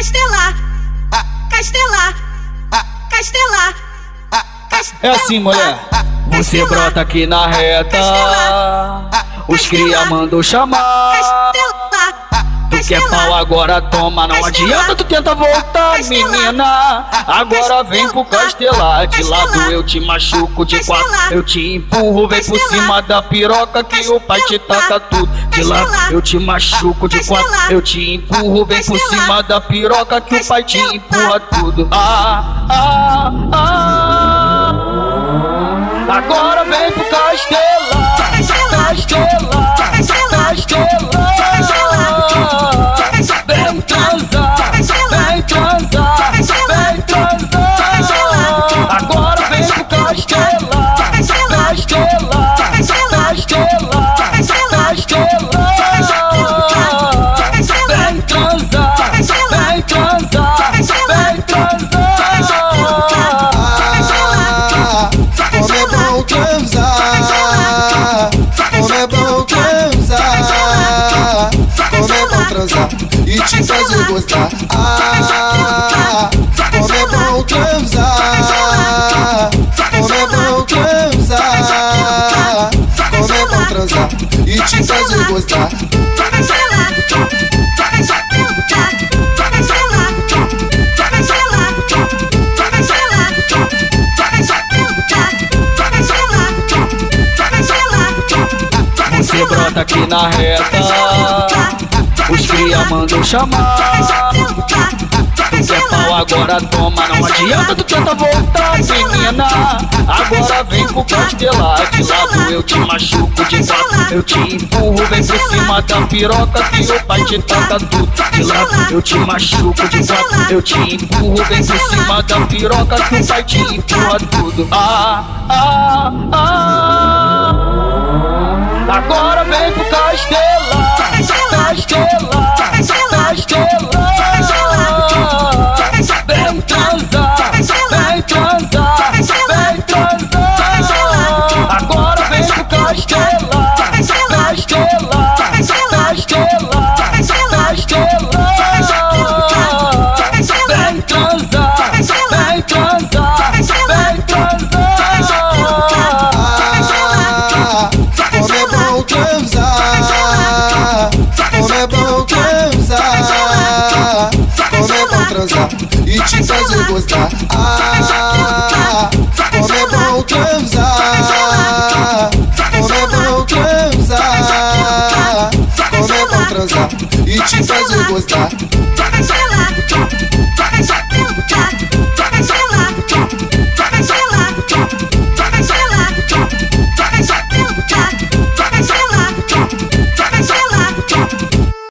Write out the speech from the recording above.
Castelar, castelar, castelar. É assim, mulher. Você brota aqui na reta. Os cria mandou chamar. Quer pau, agora toma. Não adianta tu tenta voltar, menina. Agora vem pro castelar. De lado eu te machuco, de quatro eu te empurro. Vem por cima da piroca que o pai te taca tudo. De lado eu te machuco, de quatro eu te empurro. Vem por cima da piroca que o pai te empurra tudo. Ah, ah, ah. Agora transar e te fazer gostar. Ah, como é bom transar, como é bom transar, como é bom transar e te fazer gostar. Você brota aqui na reta. Mandam chamar. Quer pau, agora toma. Não adianta tu tenta voltar, menina. Agora vem pro castelar. De lado eu te machuco, de quatro eu te empurro. Vem por cima da piroca que o pai te taca tudo. De lado eu te machuco, de quatro eu te empurro. Vem por cima da piroca que o pai te empurra tudo. Ah, ah, ah. Te fazer gostar. Ah, como é bom transar, como é bom transar, como é bom transar e te fazer gostar.